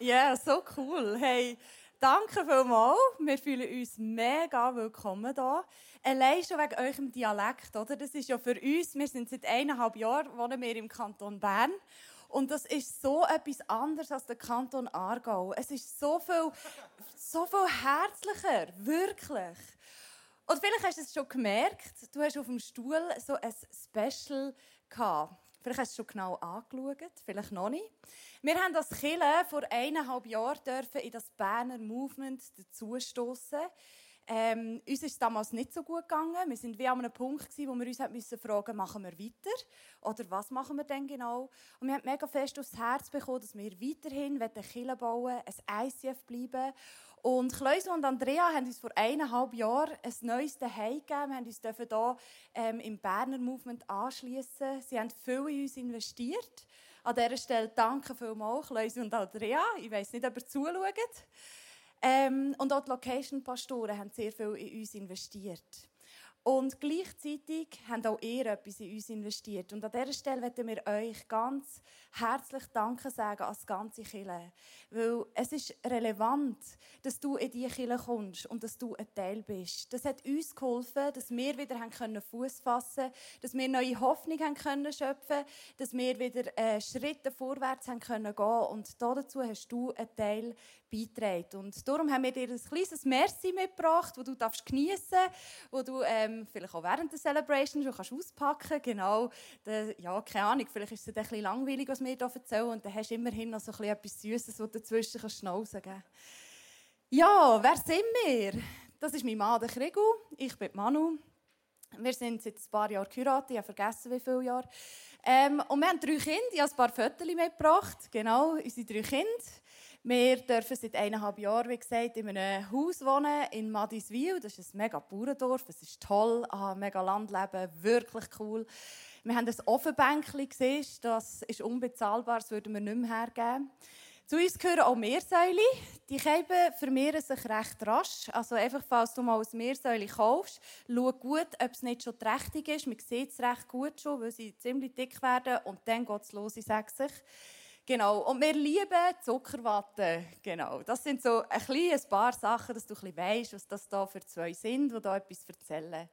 Ja, yeah, so cool. Hey, danke vielmals. Wir fühlen uns mega willkommen hier. Allein schon wegen eurem Dialekt, oder? Das ist ja für uns, wir sind seit eineinhalb Jahren, wohnen wir im Kanton Bern. Und das ist so etwas anderes als der Kanton Aargau. Es ist so viel, so viel herzlicher, wirklich. Und vielleicht hast du es schon gemerkt, du hast auf dem Stuhl so ein Special gehabt. Vielleicht hast du es schon genau angeschaut, vielleicht noch nicht. Wir haben das Kille vor eineinhalb Jahren in das Berner Movement dazustoßen. Ähm, uns ist es damals nicht so gut gegangen. Wir sind wie an einem Punkt gewesen, wo wir uns müssen fragen, machen wir weiter oder was machen wir denn genau? Und wir haben mega fest aufs Herz bekommen, dass wir weiterhin Kille bauen, ein ICF bleiben. Und Kleusel und Andrea haben uns vor eineinhalb Jahren ein neues Zuhause gegeben. Wir haben uns hier ähm, im Berner Movement anschließen. Sie haben viel in uns investiert. An dieser Stelle danke vielmals, Kleusel und Andrea. Ich weiß nicht, ob ihr zuschaut. Ähm, und auch die Location-Pastoren haben sehr viel in uns investiert. Und gleichzeitig haben auch ihr etwas in uns investiert. Und an dieser Stelle möchten wir euch ganz herzlich Danke sagen als ganze Kirche. Weil es ist relevant, dass du in diese Kirche kommst und dass du ein Teil bist. Das hat uns geholfen, dass wir wieder Fuß fassen können, dass wir neue Hoffnung haben können schöpfen dass wir wieder äh, Schritte vorwärts haben können gehen Und dazu hast du einen Teil beitragen. Und darum haben wir dir ein kleines Merci mitgebracht, das du geniessen darfst, wo du ähm, vielleicht auch während der Celebration schon kannst auspacken. Genau. Der, ja, keine Ahnung, vielleicht ist es ein bisschen langweilig, was wir hier erzählen. Und dann hast du immerhin noch so ein etwas Süßes, das du dazwischen kannst schnauzen kannst. Ja, wer sind wir? Das ist mein Mann, der Krigu. Ich bin Manu. Wir sind seit ein paar Jahren geheiratet. Ich habe vergessen, wie viele Jahre. Ähm, und wir haben drei Kinder. Ich habe ein paar Fotos mitgebracht. Genau, unsere drei Kinder. Wir dürfen seit eineinhalb Jahren, wie gesagt, in einem Haus wohnen in Madiswil. Das ist ein mega Bauerndorf. Es ist toll. Ah, mega Landleben. Wirklich cool. Wir haben ein Ofenbänkchen gesehen. Das ist unbezahlbar. Das würden wir nicht mehr hergeben. Zu uns gehören auch Meersäule. Die Käben vermehren sich recht rasch. Also einfach, falls du mal ein Meersäule kaufst, schau gut, ob es nicht schon trächtig ist. Man sieht es recht gut schon, weil sie ziemlich dick werden. Und dann geht es los in 60. Genau. Und wir lieben Zuckerwatte. Genau. Das sind so ein, bisschen, ein paar Sachen, dass du ein bisschen weißt, was das da für zwei sind, die da etwas erzählen.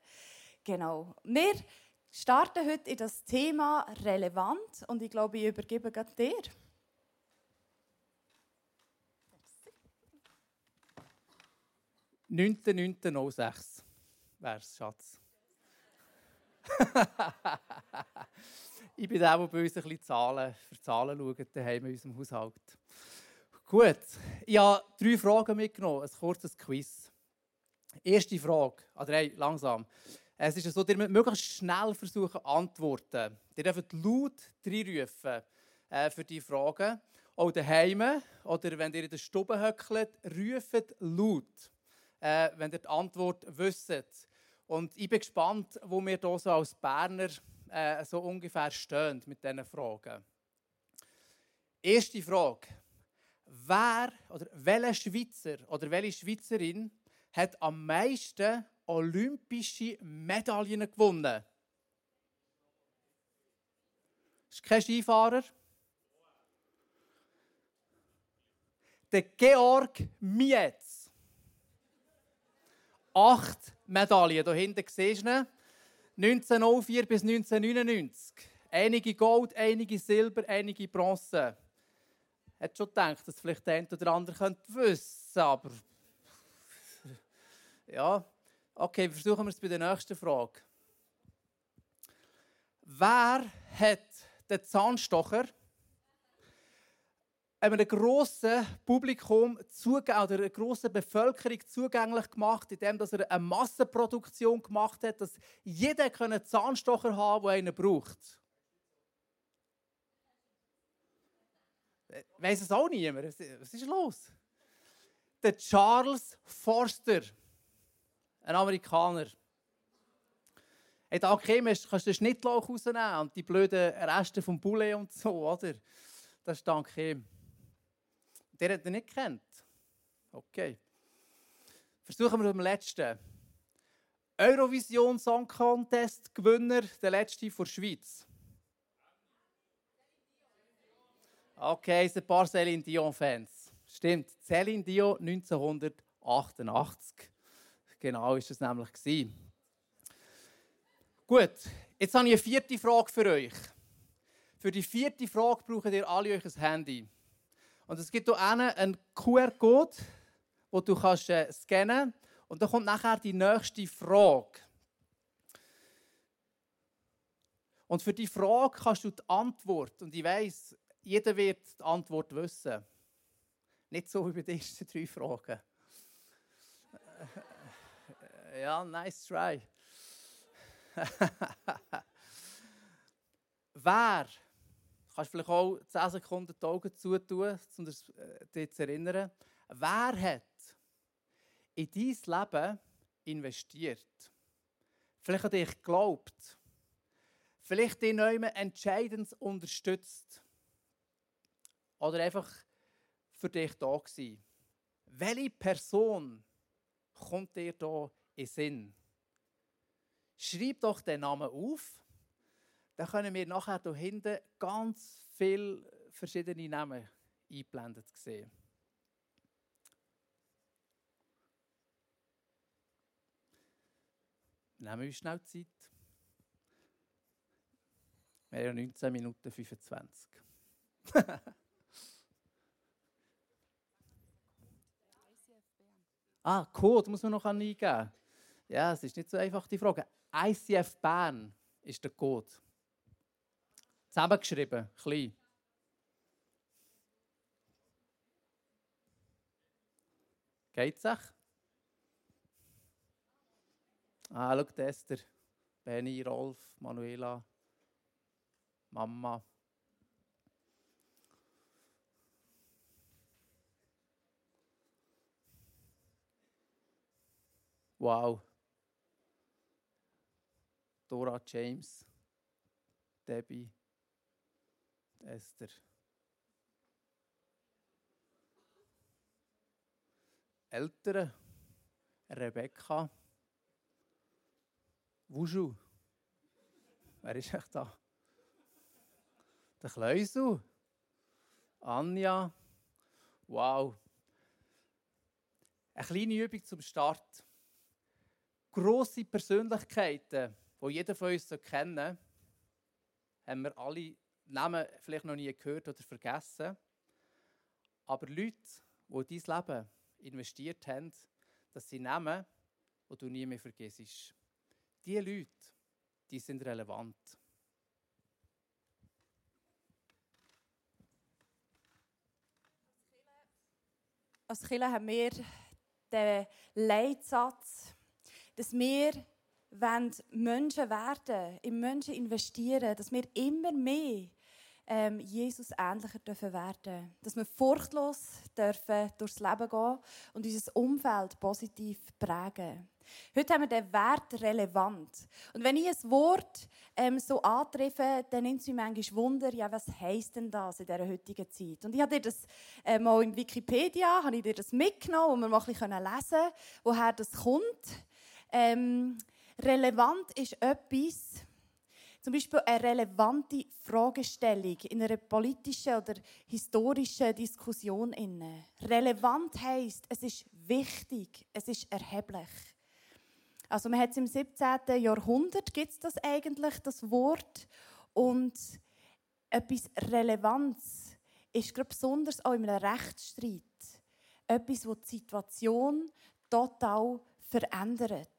Genau. Wir starten heute in das Thema relevant und ich glaube, ich übergebe gerade dir. 19.09.06 wäre es, Schatz. ich bin der, der bei uns ein bisschen Zahlen, für Zahlen schaut, daheim in unserem Haushalt. Gut, ich habe drei Fragen mitgenommen, ein kurzes Quiz. Erste Frage, oder hey, langsam. Es ist so, ihr müsst möglichst schnell versuchen antworten. Ihr dürft laut reinrufen äh, für die Fragen. Auch daheim oder wenn ihr in der Stube höckelt, ruft laut, äh, wenn ihr die Antwort wisst. Und ich bin gespannt, wo wir hier so als Berner äh, so ungefähr stehen mit diesen Fragen. Erste Frage. Wer oder welcher Schweizer oder welche Schweizerin hat am meisten olympische Medaillen gewonnen? Ist kein Skifahrer. Der Georg Mietz. Acht Medaillen. Hier hinten siehst du ihn. 1904 bis 1999. Einige Gold, einige Silber, einige Bronze. Hat schon gedacht, dass vielleicht der eine oder andere könnte wissen, aber ja. Okay, versuchen wir es bei der nächsten Frage. Wer hat den Zahnstocher einem grossen Publikum oder einer grossen Bevölkerung zugänglich gemacht, indem er eine Massenproduktion gemacht hat, dass jeder einen Zahnstocher haben kann, der einen braucht. Weiß es auch niemand? Was ist los? Der Charles Forster, ein Amerikaner. Hey, da kannst du den Schnittlauch rausnehmen und die blöden Reste vom Poulet und so, oder? Das ist dank ihm. Der hat ihn nicht kennt. Okay. Versuchen wir dem letzten. Eurovision Song Contest Gewinner, der letzte von der Schweiz. Okay, es ein paar Céline Dion Fans. Stimmt, Céline Dio 1988. Genau ist es nämlich. Gewesen. Gut, jetzt habe ich eine vierte Frage für euch. Für die vierte Frage braucht ihr alle euch ein Handy. Und es gibt hier einen QR-Code, den du kannst, äh, scannen. Und dann kommt nachher die nächste Frage. Und für die Frage kannst du die Antwort, und ich weiß, jeder wird die Antwort wissen. Nicht so wie den ersten drei Fragen. ja, nice try. Wer, kannst vielleicht auch 10 Sekunden die Augen zutun, um dich äh, zu erinnern, wer hat in dein Leben investiert? Vielleicht an dich geglaubt? Vielleicht dich neu entscheidend unterstützt? Oder einfach für dich da gewesen? Welche Person kommt dir da in Sinn? Schreib doch den Namen auf. Dann können wir nachher hier hinten ganz viele verschiedene Namen eingeblendet sehen. Nehmen wir schnell Zeit. Wir haben ja 19 Minuten 25. ah, Code muss man noch eingeben. Ja, es ist nicht so einfach die Frage. ICF Bern ist der Code. Zusammengeschrieben, klein. Geht's sich? Ah, schau, Esther, Benny, Rolf, Manuela, Mama. Wow. Dora James, Debbie, Esther. Ältere, Rebecca, Wushu. Wer ist echt da? Der Kleusel, Anja. Wow. Eine kleine Übung zum Start. Grosse Persönlichkeiten die jeder von uns kennen haben wir alle Namen vielleicht noch nie gehört oder vergessen. Aber Leute, die in dein Leben investiert haben, das sind Namen, die du nie mehr vergisst. Diese Leute, die sind relevant. Als Kirche haben wir den Leitsatz, dass wir wenn Menschen werden, in Menschen investieren, dass wir immer mehr ähm, Jesus ähnlicher dürfen werden. Dass wir furchtlos dürfen durchs Leben gehen und unser Umfeld positiv prägen. Heute haben wir den Wert relevant. Und wenn ich ein Wort ähm, so antreffe, dann nimmt es mich manchmal Wunder, ja, was heisst denn das in dieser heutigen Zeit? Und ich habe dir das äh, mal in Wikipedia ich dir das mitgenommen, wo wir mal ein bisschen lesen können, woher das kommt. Ähm, Relevant ist etwas, zum Beispiel eine relevante Fragestellung in einer politischen oder historischen Diskussion. Relevant heisst, es ist wichtig, es ist erheblich. Also man hat es im 17. Jahrhundert gibt es das eigentlich, das Wort. Und etwas Relevanz ist gerade besonders auch in einem Rechtsstreit. Etwas, das die Situation total verändert.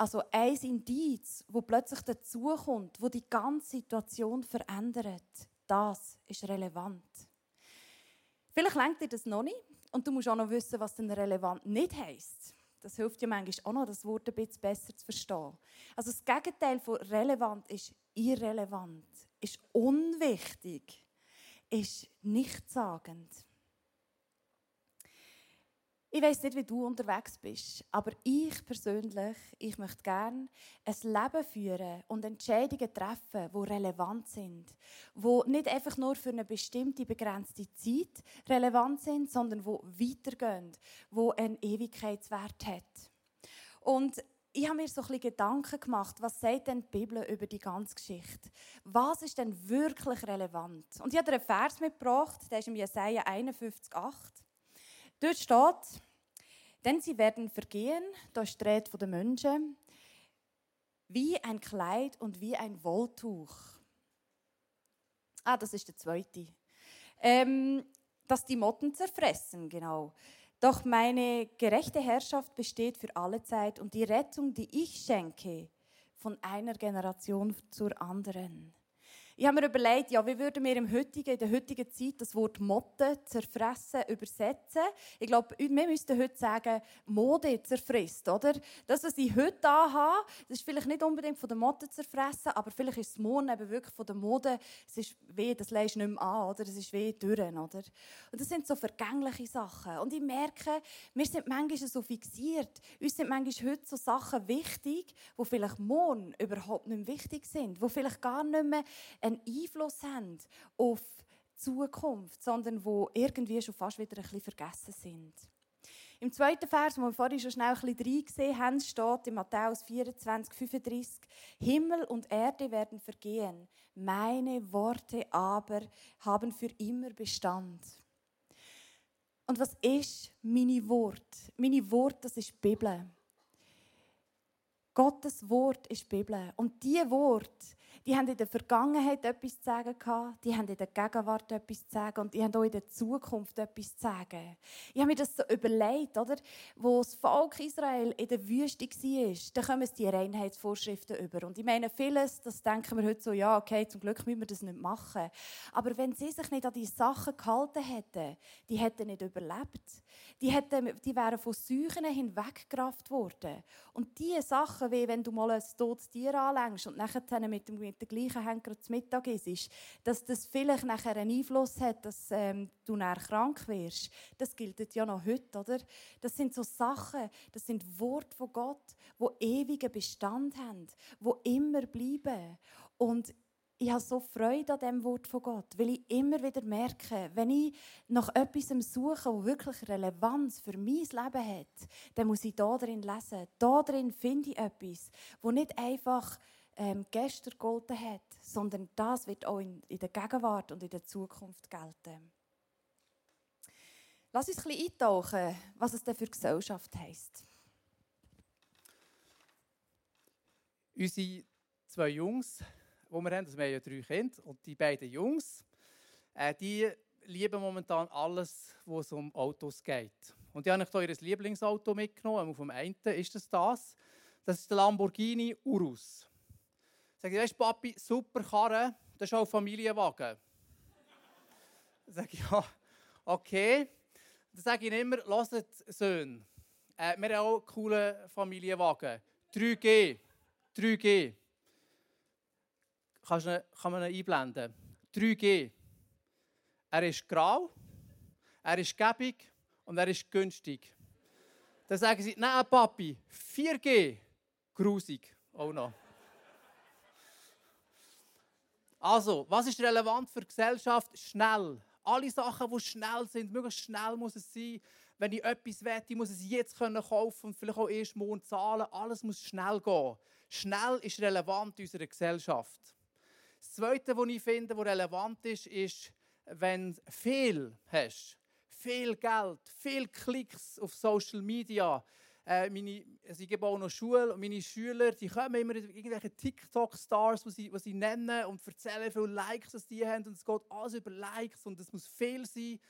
Also ein Indiz, wo plötzlich dazukommt, wo die ganze Situation verändert, das ist relevant. Vielleicht lenkt dir das noch nicht und du musst auch noch wissen, was denn relevant nicht heißt. Das hilft dir manchmal auch noch, das Wort ein bisschen besser zu verstehen. Also das Gegenteil von relevant ist irrelevant, ist unwichtig, ist nichtssagend. Ich weiß nicht, wie du unterwegs bist, aber ich persönlich, ich möchte gerne ein Leben führen und Entscheidungen treffen, die relevant sind, die nicht einfach nur für eine bestimmte begrenzte Zeit relevant sind, sondern die weitergehen, die einen Ewigkeitswert hat. Und ich habe mir so ein bisschen Gedanken gemacht, was sagt denn die Bibel über die ganze Geschichte? Was ist denn wirklich relevant? Und ich habe dir einen Vers mitgebracht, der ist im Jesaja 51,8. Dort steht, denn sie werden vergehen, da steht von den Menschen, wie ein Kleid und wie ein Wolltuch. Ah, das ist der zweite. Ähm, dass die Motten zerfressen, genau. Doch meine gerechte Herrschaft besteht für alle Zeit und die Rettung, die ich schenke, von einer Generation zur anderen. Ich habe mir überlegt, ja, wie würden wir im heutigen, in der heutigen Zeit das Wort Motte, zerfressen, übersetzen? Ich glaube, wir müssten heute sagen, Mode zerfrisst, oder? Das, was ich heute habe, das ist vielleicht nicht unbedingt von der Motte zerfressen, aber vielleicht ist es morgen eben wirklich von der Mode, es ist weh, das lässt nicht mehr an, oder? Es ist weh durch, oder? Und das sind so vergängliche Sachen. Und ich merke, wir sind manchmal so fixiert. Uns sind manchmal heute so Sachen wichtig, die vielleicht morgen überhaupt nicht mehr wichtig sind, die vielleicht gar nicht mehr einen Einfluss haben auf die Zukunft, sondern wo irgendwie schon fast wieder ein bisschen vergessen sind. Im zweiten Vers, wo wir vorhin schon schnell ein bisschen reingesehen haben, steht in Matthäus 24, 35, Himmel und Erde werden vergehen, meine Worte aber haben für immer Bestand. Und was ist meine Wort? Meine Wort, das ist die Bibel. Gottes Wort ist die Bibel. Und diese Wort, die haben in der Vergangenheit etwas zu sagen gehabt, die haben in der Gegenwart etwas zu sagen und die haben auch in der Zukunft etwas zu sagen. Ich habe mir das so überlegt, oder? Wo das Volk Israel in der Wüste war, da kommen die Reinheitsvorschriften über. Und ich meine, vieles, das denken wir heute so, ja, okay, zum Glück müssen wir das nicht machen. Aber wenn sie sich nicht an die Sachen gehalten hätten, die hätten nicht überlebt. Die, hätten, die wären von Seuchen hinweggerafft worden. Und diese Sachen, wie wenn du mal ein totes Tier anlängst und nachher mit dem mit der gleichen Henker zu Mittag ist, dass das vielleicht nachher einen Einfluss hat, dass ähm, du nachher krank wirst. Das gilt ja noch heute, oder? Das sind so Sachen, das sind Worte von Gott, wo ewigen Bestand haben, wo immer bleiben. Und ich habe so Freude an dem Wort von Gott, weil ich immer wieder merke, wenn ich nach etwas suche, das wirklich Relevanz für mein Leben hat, dann muss ich da drin lesen. Da drin finde ich etwas, wo nicht einfach ähm, gestern gegolten hat, sondern das wird auch in, in der Gegenwart und in der Zukunft gelten. Lass uns ein bisschen eintauchen, was es denn für Gesellschaft heisst. Unsere zwei Jungs, die wir haben, also wir haben ja drei Kinder, und die beiden Jungs, äh, die lieben momentan alles, was um Autos geht. Und die habe ich hier ihr Lieblingsauto mitgenommen. Auf dem einen ist das das. Das ist der Lamborghini Urus. Sag ich, weißt Papi, super Karre, das ist auch Familienwagen. Dann sage ich, ja, okay. Dann sage ich immer, lasst Söhne, äh, wir haben auch einen coolen Familienwagen. 3G. 3G. Kannst du, kann man ihn einblenden? 3G. Er ist grau, er ist gäbig und er ist günstig. Dann sagen sie, nein, Papi, 4G. Grusig. Auch noch. Also, was ist relevant für die Gesellschaft? Schnell. Alle Sachen, die schnell sind, möglichst schnell muss es sein. Wenn ich etwas wette, muss es jetzt können kaufen und vielleicht auch erst morgen zahlen. Alles muss schnell gehen. Schnell ist relevant in unserer Gesellschaft. Das Zweite, was ich finde, was relevant ist, ist, wenn du viel hast, viel Geld, viel Klicks auf Social Media, äh, meine, also ich gebe auch noch Schule und meine Schüler, die kommen immer irgendwelche TikTok-Stars, die sie, sie nennen und erzählen, wie viele Likes das die haben und es geht alles über Likes und es muss viel sein,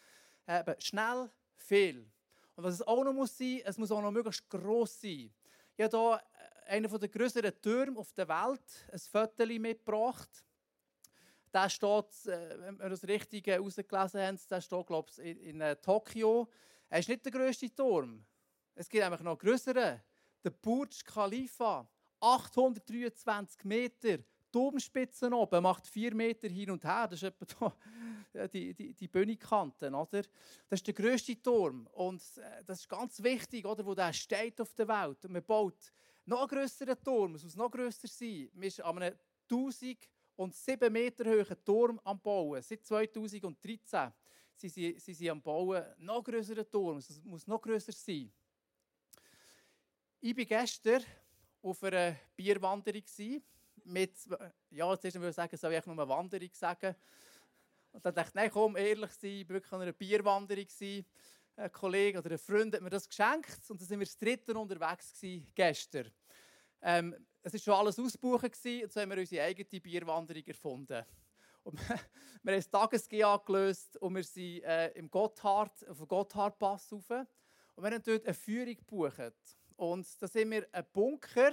äh, schnell, viel. Und was es auch noch muss sein, es muss auch noch möglichst gross sein. Ich habe hier äh, einen der größeren Türme auf der Welt, ein Foto mitgebracht. Der steht, äh, wenn wir das richtig herausgelesen haben, der steht, glaube ich, in, in äh, Tokio. Er ist nicht der grösste Turm. Es gibt nämlich noch größere. Der Burj Khalifa, 823 Meter, Domspitze oben, macht 4 Meter hin und her. Das ist etwa die, die, die Bühnenkante. Oder? Das ist der grösste Turm. Und äh, das ist ganz wichtig, oder, wo der steht auf der Welt. Und man baut noch einen grösseren Turm. Es muss noch grösser sein. Man ist an einem 1007 Meter hohen Turm am Bauen. Seit 2013 sind sie, sind sie am Bauen. Noch grösseren Turm. Es muss noch grösser sein. Ich war gestern auf einer Bierwanderung. Mit, ja, zuerst würde ich sagen, soll ich nur eine Wanderung sagen? Und dann dachte ich, nein, komm, ehrlich sein, ich war wirklich an einer Bierwanderung. Ein Kollege oder ein Freund hat mir das geschenkt und dann sind wir das dritte unterwegs gestern. Ähm, es war schon alles ausgebucht und so haben wir unsere eigene Bierwanderung erfunden. Und wir haben das Tagesgeh angelöst und wir sind äh, im Gotthard, auf dem Gotthardpass rauf. Und wir haben dort eine Führung gebucht. Und da sind wir einen Bunker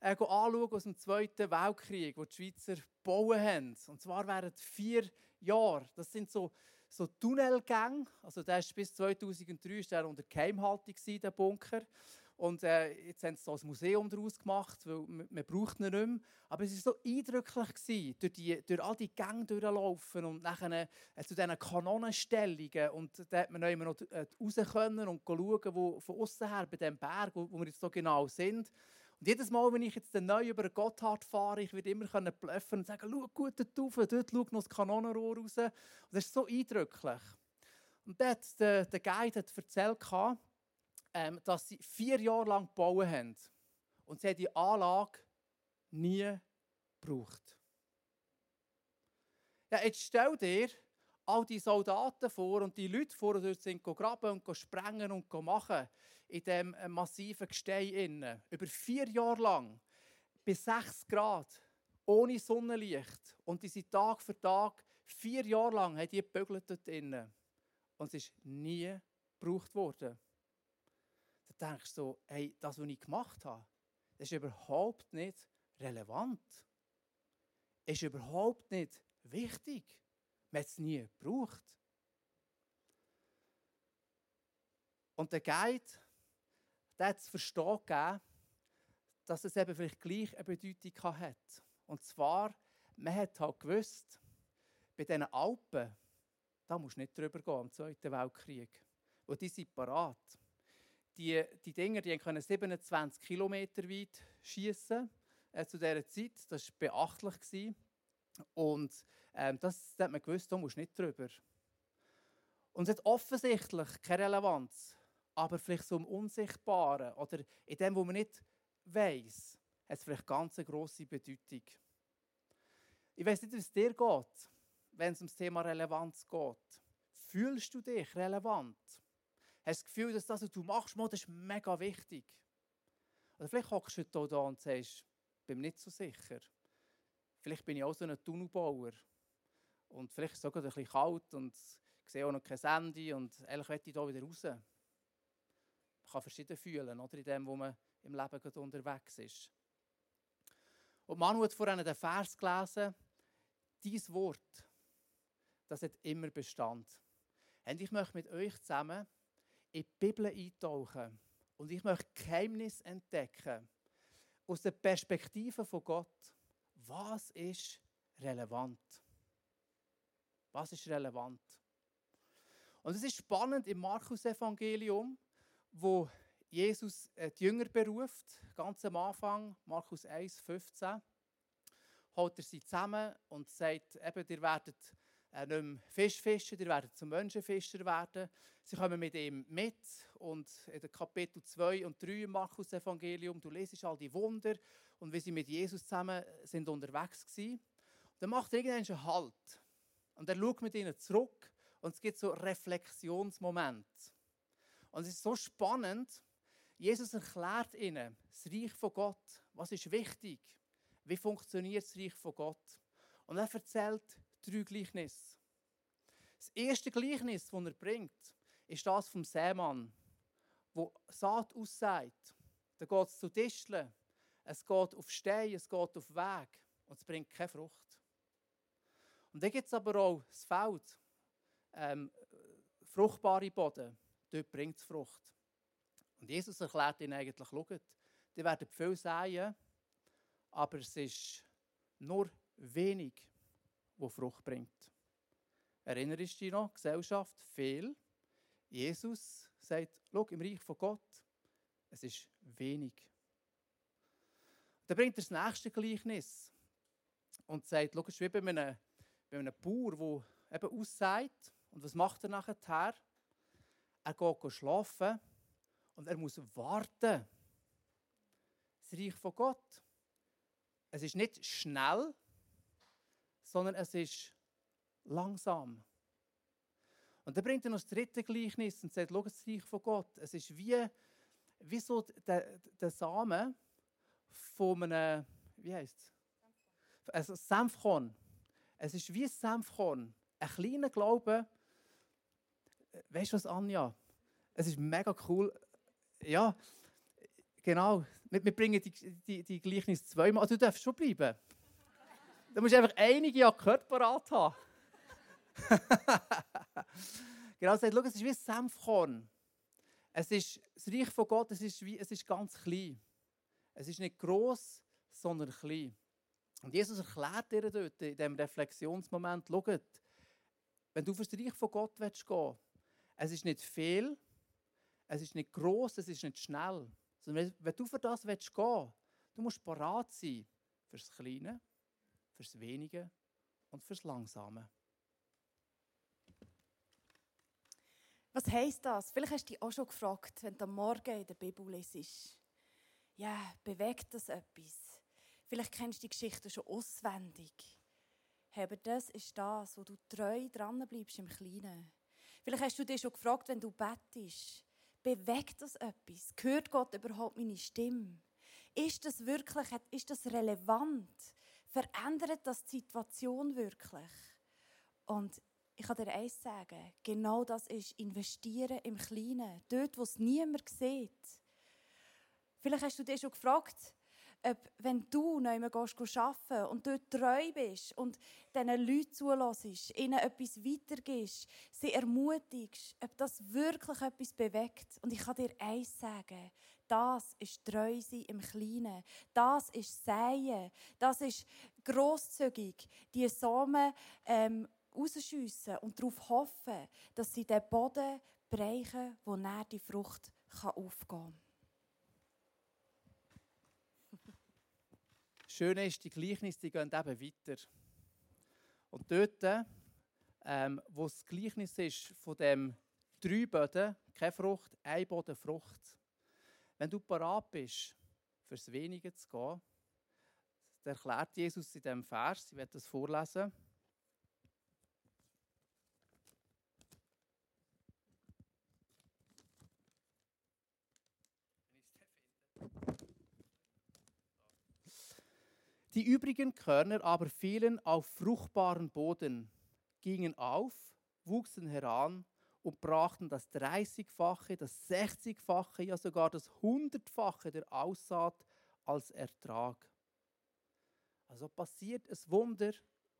äh, anschauen aus dem Zweiten Weltkrieg, wo die Schweizer gebaut haben. Und zwar während vier Jahren. Das sind so, so Tunnelgänge. Also der ist bis 2003 ist der unter Geheimhaltung der Bunker. Und äh, jetzt haben sie so ein Museum daraus gemacht, weil man, man braucht ihn nicht mehr. Aber es war so eindrücklich, gewesen, durch, die, durch all die Gänge durchlaufen und nachher äh, zu diesen Kanonenstellungen. Und da hat man noch immer noch äh, raus können und schauen, wo von außen her bei diesem Berg, wo, wo wir jetzt so genau sind. Und jedes Mal, wenn ich jetzt neu über den Gotthard fahre, ich werde immer blöffen und sagen, schau gut dort rauf, dort schaut noch das Kanonenrohr raus. Und das ist so eindrücklich. Und dort, der, der Guide hat erzählt, ähm, dass sie vier Jahre lang gebaut haben. Und sie haben die Anlage nie gebraucht. Ja, jetzt stell dir all die Soldaten vor und die Leute vor, die dort sind graben und sprengen und machen in diesem äh, massiven Gestein. Über vier Jahre lang, bis 6 Grad, ohne Sonnenlicht. Und die sind Tag für Tag, vier Jahre lang, haben die gebügelt dort innen. Und es ist nie gebraucht worden denkst so, hey, das, was ich gemacht habe, ist überhaupt nicht relevant. Ist überhaupt nicht wichtig. Man hat es nie gebraucht. Und der Guide, der hat zu verstehen dass es eben vielleicht gleich eine Bedeutung hat. Und zwar, man hat halt gewusst, bei diesen Alpen, da musst du nicht drüber gehen, im Zweiten Weltkrieg. Und die sind parat die, die Dinger die können 27 Kilometer weit schießen äh, zu dieser Zeit. Das war beachtlich. Gewesen. Und ähm, das, das hat man gewusst, da musst du nicht drüber. Und es hat offensichtlich keine Relevanz, aber vielleicht so im Unsichtbaren oder in dem, wo man nicht weiß, hat es vielleicht ganz eine grosse Bedeutung. Ich weiß nicht, wie es dir geht, wenn es um das Thema Relevanz geht. Fühlst du dich relevant? Hast das Gefühl, dass das, was du machst, das ist mega wichtig. Oder vielleicht hockst du da und sagst, ich bin nicht so sicher. Vielleicht bin ich auch so ein Tunnelbauer. Und vielleicht ist es sogar ein bisschen kalt und ich sehe auch noch kein Handy und ehrlich möchte ich hier wieder raus. Man kann verschieden fühlen, oder, in dem, wo man im Leben gerade unterwegs ist. Und Manu hat vorhin den Vers gelesen, dieses Wort, das hat immer Bestand. Und ich möchte mit euch zusammen in die Bibel eintauchen und ich möchte Geheimnis entdecken aus der Perspektive von Gott. Was ist relevant? Was ist relevant? Und es ist spannend im Markus-Evangelium, wo Jesus die Jünger beruft, ganz am Anfang, Markus 1, 15, holt er sie zusammen und sagt, eben, ihr werdet äh, nicht mehr Fisch fischen, ihr werdet zum Menschenfischer werden. Sie kommen mit ihm mit und in den Kapitel 2 und 3 im Markus-Evangelium, du lesest all die Wunder und wie sie mit Jesus zusammen sind unterwegs waren. dann macht irgendwann einen Halt und er schaut mit ihnen zurück und es gibt so Reflexionsmomente. Und es ist so spannend, Jesus erklärt ihnen das Reich von Gott. Was ist wichtig? Wie funktioniert das Reich von Gott? Und er erzählt drei Gleichnisse. Das erste Gleichnis, das er bringt, ist das vom Seemann, wo Saat aussagt. Da geht es zu Disteln, es geht auf Stein, es geht auf Weg und es bringt keine Frucht. Und dann gibt es aber auch das Feld, ähm, fruchtbare Boden, dort bringt es Frucht. Und Jesus erklärt ihnen eigentlich, schaut, die werden viel säen, aber es ist nur wenig wo Frucht bringt. Erinnerst du dich noch? Gesellschaft, viel. Jesus sagt, schau, im Reich von Gott, es ist wenig. Dann bringt er das nächste Gleichnis und sagt, schau, es ist wie bei einem, bei einem Bauer, der eben aussagt. Und was macht er nachher? Er geht schlafen und er muss warten. Das Reich von Gott. Es ist nicht schnell, sondern es ist langsam. Und dann bringt er noch das dritte Gleichnis und sagt, schau, das Reich von Gott, es ist wie, wie so der, der Samen von einem, wie heisst es? Also Senfkorn. Es ist wie ein Senfkorn. Ein kleiner Glaube. Weißt du was, Anja? Es ist mega cool. Ja, genau. Wir, wir bringen die, die, die Gleichnis zweimal. Also, du darfst schon bleiben. Du musst einfach einige Akkorde parat haben. genau, sagt, schau, es ist wie ein Senfkorn. Es ist, das Reich von Gott es ist, wie, es ist ganz klein. Es ist nicht groß, sondern klein. Und Jesus erklärt dir dort in diesem Reflexionsmoment, schau, wenn du für das Reich von Gott willst gehen es ist nicht viel, es ist nicht groß, es ist nicht schnell. Sondern wenn du für das willst gehen du musst parat sein fürs Kleine, fürs Wenige und fürs Langsame. Was heisst das? Vielleicht hast du dich auch schon gefragt, wenn du am Morgen in der Bibel liest. Ja, bewegt das etwas? Vielleicht kennst du die Geschichte schon auswendig. aber das ist das, wo du treu dran bleibst im Kleinen. Vielleicht hast du dich schon gefragt, wenn du bettest, bewegt das etwas? Hört Gott überhaupt meine Stimme? Ist das wirklich, ist das relevant? Verändert das die Situation wirklich? Und ich kann dir eines sagen, genau das ist investieren im Kleinen, dort, wo es niemand sieht. Vielleicht hast du dich schon gefragt, ob, wenn du neu arbeiten und dort treu bist und diesen Leuten zulässt, ihnen etwas weitergibst, sie ermutigst, ob das wirklich etwas bewegt. Und ich kann dir eins sagen, das ist treu sein im Kleinen. Das ist Säen. Das ist grosszügig, die Samen ähm, rausschiessen und darauf hoffen, dass sie den Boden bereichen, wo näher die Frucht aufgehen kann. Schöne ist, die Gleichnisse die gehen eben weiter. Und dort, ähm, wo das Gleichnis ist von dem drei Böden, keine Frucht, ein Boden Frucht. Wenn du parat bist, fürs Wenige zu gehen, das erklärt Jesus in diesem Vers, ich werde das vorlesen. Die übrigen Körner aber fielen auf fruchtbaren Boden, gingen auf, wuchsen heran und brachten das 30-fache, das 60-fache, ja sogar das 100-fache der Aussaat als Ertrag. Also passiert ein Wunder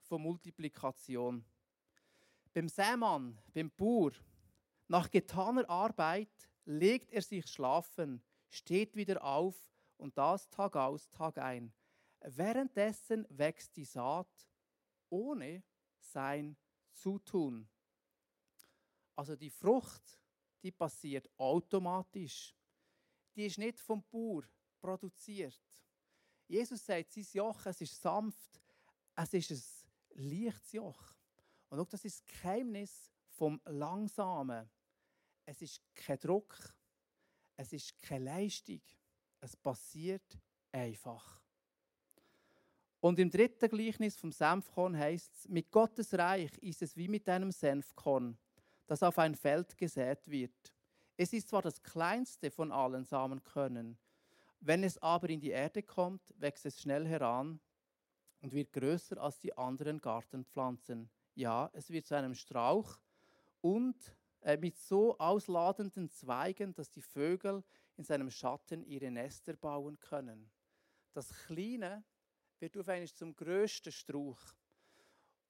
von Multiplikation. Beim Sämann, beim Bauer, nach getaner Arbeit legt er sich schlafen, steht wieder auf und das Tag aus, Tag ein. Währenddessen wächst die Saat ohne sein Zutun. Also die Frucht, die passiert automatisch. Die ist nicht vom Bauer produziert. Jesus sagt, sein Joch, es ist sanft, es ist ein leichtes Joch. Und auch das ist das Geheimnis vom Langsamen. Es ist kein Druck, es ist keine Leistung, es passiert einfach. Und im dritten Gleichnis vom Senfkorn heißt es, mit Gottes Reich ist es wie mit einem Senfkorn, das auf ein Feld gesät wird. Es ist zwar das kleinste von allen Samenkörnern, wenn es aber in die Erde kommt, wächst es schnell heran und wird größer als die anderen Gartenpflanzen. Ja, es wird zu einem Strauch und äh, mit so ausladenden Zweigen, dass die Vögel in seinem Schatten ihre Nester bauen können. Das kleine wird auf einmal zum grössten Strauch.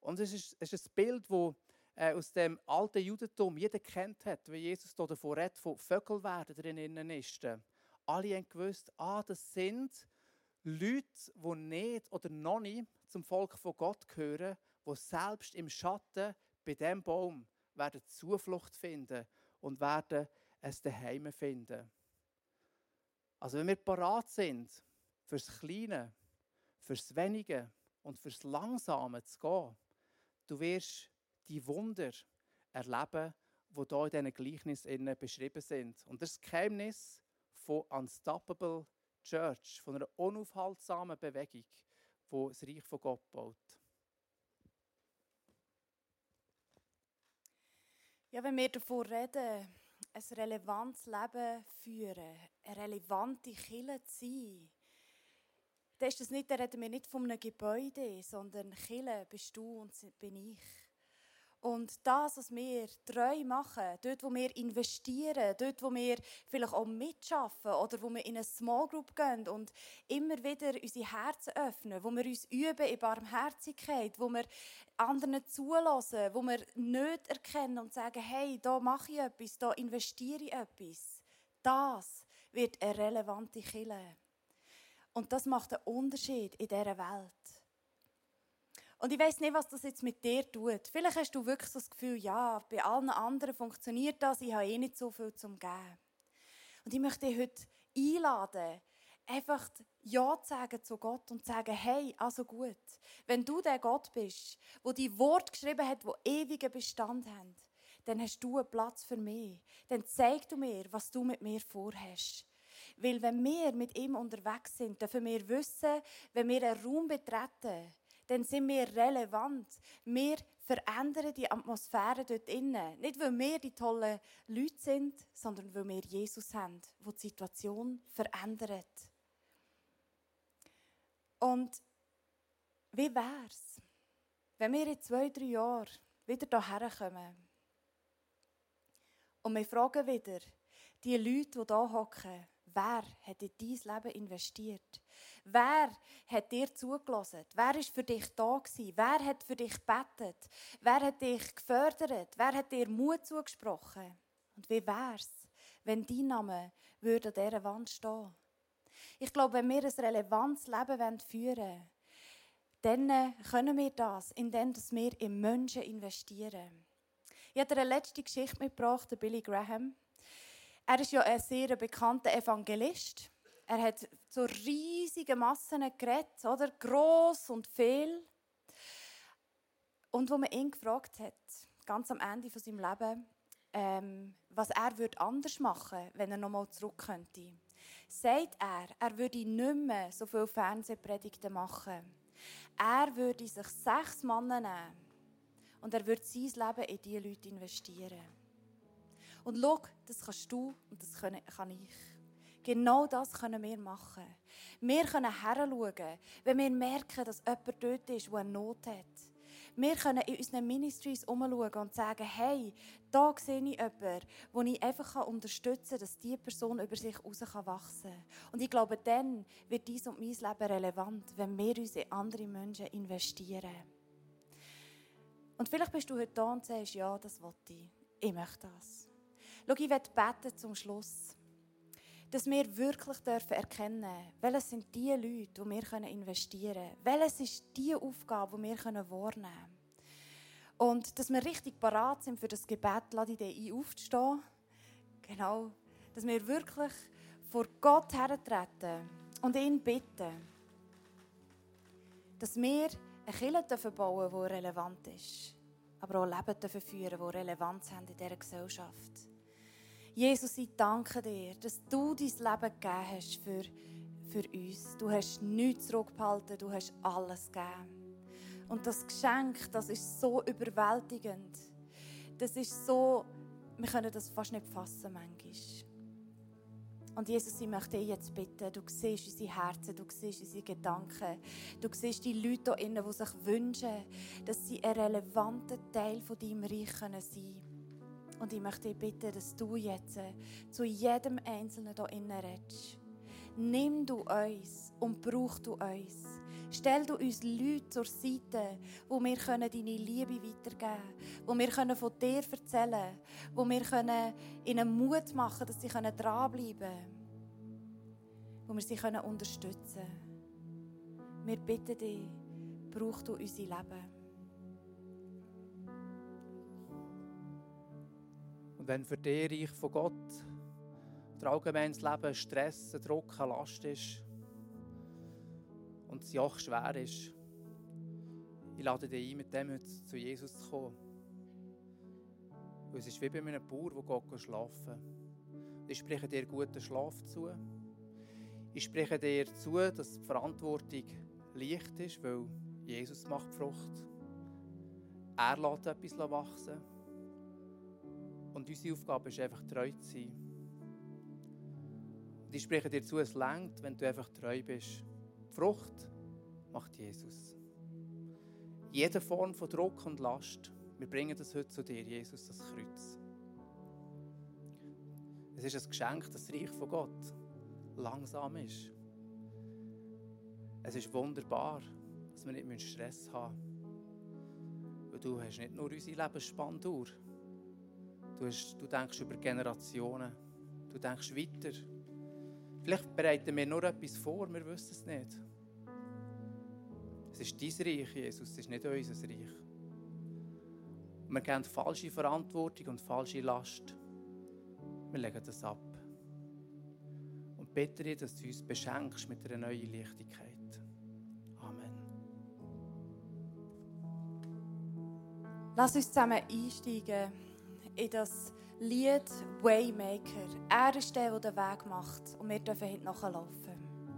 Und es ist, es ist ein Bild, das äh, aus dem alten Judentum jeder kennt hat, wie Jesus hier davon redet, von Vögel werden drinnen ist. Alle haben gewusst, ah, das sind Leute, die nicht oder noch nicht zum Volk von Gott gehören, die selbst im Schatten bei diesem Baum werden Zuflucht finden und werden es daheim finden. Also wenn wir parat sind fürs Kleine, fürs Wenige und fürs Langsame zu gehen, du wirst die Wunder erleben, die hier in diesen Gleichnissen beschrieben sind. Und das ist das Geheimnis von Unstoppable Church, von einer unaufhaltsamen Bewegung, die das Reich von Gott baut. Ja, wenn wir davon reden, ein relevantes Leben führen, eine relevante Kille zu sein, dann ist das nicht, da reden wir nicht von einem Gebäude, sondern Kille bist du und bin ich. Und das, was wir treu machen, dort, wo wir investieren, dort, wo wir vielleicht auch mitschaffen oder wo wir in eine Small Group gehen und immer wieder unsere Herzen öffnen, wo wir uns üben in Barmherzigkeit, wo wir anderen zulassen, wo wir nicht erkennen und sagen, hey, da mache ich etwas, da investiere ich etwas. Das wird eine relevante Kille. Und das macht einen Unterschied in dieser Welt. Und ich weiß nicht, was das jetzt mit dir tut. Vielleicht hast du wirklich so das Gefühl, ja, bei allen anderen funktioniert das, ich habe eh nicht so viel zum Geben. Und ich möchte dich heute einladen, einfach Ja zu sagen zu Gott und zu sagen, hey, also gut, wenn du der Gott bist, wo die Wort geschrieben hat, wo ewige Bestand haben, dann hast du einen Platz für mich. Dann zeig du mir, was du mit mir vorhast. Weil wenn wir mit ihm unterwegs sind, dürfen wir wissen, wenn wir einen Raum betreten, dann sind wir relevant. Wir verändern die Atmosphäre dort innen. Nicht, weil wir die tollen Leute sind, sondern weil wir Jesus haben, der die Situation verändert. Und wie wäre es, wenn wir in zwei, drei Jahren wieder hierher kommen und wir fragen wieder die Leute, die hier hocken, wer hat in dein Leben investiert? Wer hat dir zugelassen? Wer ist für dich da gewesen? Wer hat für dich gebetet? Wer hat dich gefördert? Wer hat dir Mut zugesprochen? Und wie wär's, wenn dein Name würde an dieser Wand stehen? Ich glaube, wenn wir ein relevantes Leben führen wollen, dann können wir das, indem wir in Menschen investieren. Ich habe dir eine letzte Geschichte mitgebracht, Billy Graham. Er ist ja ein sehr bekannter Evangelist. Er hat so riesige Massen geredet, oder? Gross und viel. Und wo man ihn gefragt hat, ganz am Ende von seinem Leben, ähm, was er würde anders machen wenn er nochmal zurück könnte, sagt er, er würde nicht mehr so viele Fernsehpredigten machen. Er würde sich sechs Männer nehmen und er würde sein Leben in diese Leute investieren. Und schau, das kannst du und das kann ich. Genau das können wir machen. Wir können heranschauen, wenn wir merken, dass jemand dort ist, der eine Not hat. Wir können in unseren Ministries umschauen und sagen, hey, da sehe ich jemanden, den ich einfach unterstützen kann, dass diese Person über sich heraus wachsen kann. Und ich glaube, dann wird dies und mein Leben relevant, wenn wir uns in andere Menschen investieren. Und vielleicht bist du heute da und sagst, ja, das will ich. Ich möchte das. Schau, ich werde beten zum Schluss dass wir wirklich dürfen erkennen welches sind die Leute, die wir investieren können. Welches ist die Aufgabe, die wir wahrnehmen können. Und dass wir richtig parat sind für das Gebet, lade ich dich ein, aufzustehen. Genau. Dass wir wirklich vor Gott hertreten und ihn bitten, dass wir eine Kirche bauen dürfen, die relevant ist. Aber auch Leben dürfen führen, die Relevanz haben in dieser Gesellschaft. Jesus, ich danke dir, dass du dein Leben gegeben hast für, für uns. Du hast nichts zurückgehalten, du hast alles gegeben. Und das Geschenk, das ist so überwältigend. Das ist so, wir können das fast nicht fassen manchmal. Und Jesus, ich möchte dich jetzt bitten, du siehst unsere Herzen, du siehst unsere Gedanken, du siehst die Leute hier innen, die sich wünschen, dass sie ein relevanter Teil von deinem Reich sein können. Und ich möchte dich bitten, dass du jetzt äh, zu jedem Einzelnen hier innen redest. Nimm du uns und brauch du uns. Stell du uns Leute zur Seite, wo wir deine Liebe weitergeben können, wo wir von dir erzählen können, wo wir ihnen Mut machen dass sie dranbleiben können, wo wir sie unterstützen können. Wir bitten dich, brauch du unser Leben. Wenn für dich Reich von Gott der allgemeines Leben Stress, Druck, Last ist und es Joch schwer ist, ich lade dich ein, mit dem heute zu Jesus zu kommen. Weil es ist wie bei einem Bauer, der geht schlafen. Ich spreche dir guten Schlaf zu. Ich spreche dir zu, dass die Verantwortung leicht ist, weil Jesus macht Frucht. Er lässt etwas wachsen. Und unsere Aufgabe ist einfach treu zu sein. Und ich spreche dir zu, es längt, wenn du einfach treu bist. Die Frucht macht Jesus. Jede Form von Druck und Last, wir bringen das heute zu dir, Jesus, das Kreuz. Es ist ein Geschenk, dass das Reich von Gott langsam ist. Es ist wunderbar, dass wir nicht Stress haben müssen. Weil du hast nicht nur unsere Lebensspanne Du, hast, du denkst über Generationen. Du denkst weiter. Vielleicht bereiten wir nur etwas vor, wir wissen es nicht. Es ist dein Reich, Jesus, es ist nicht unser Reich. wir kennen falsche Verantwortung und falsche Last. Wir legen das ab. Und bitte dich, dass du uns beschenkst mit einer neuen Leichtigkeit. Amen. Lass uns zusammen einsteigen in das Lied Waymaker. Er ist der, der den Weg macht und wir dürfen heute nachlaufen.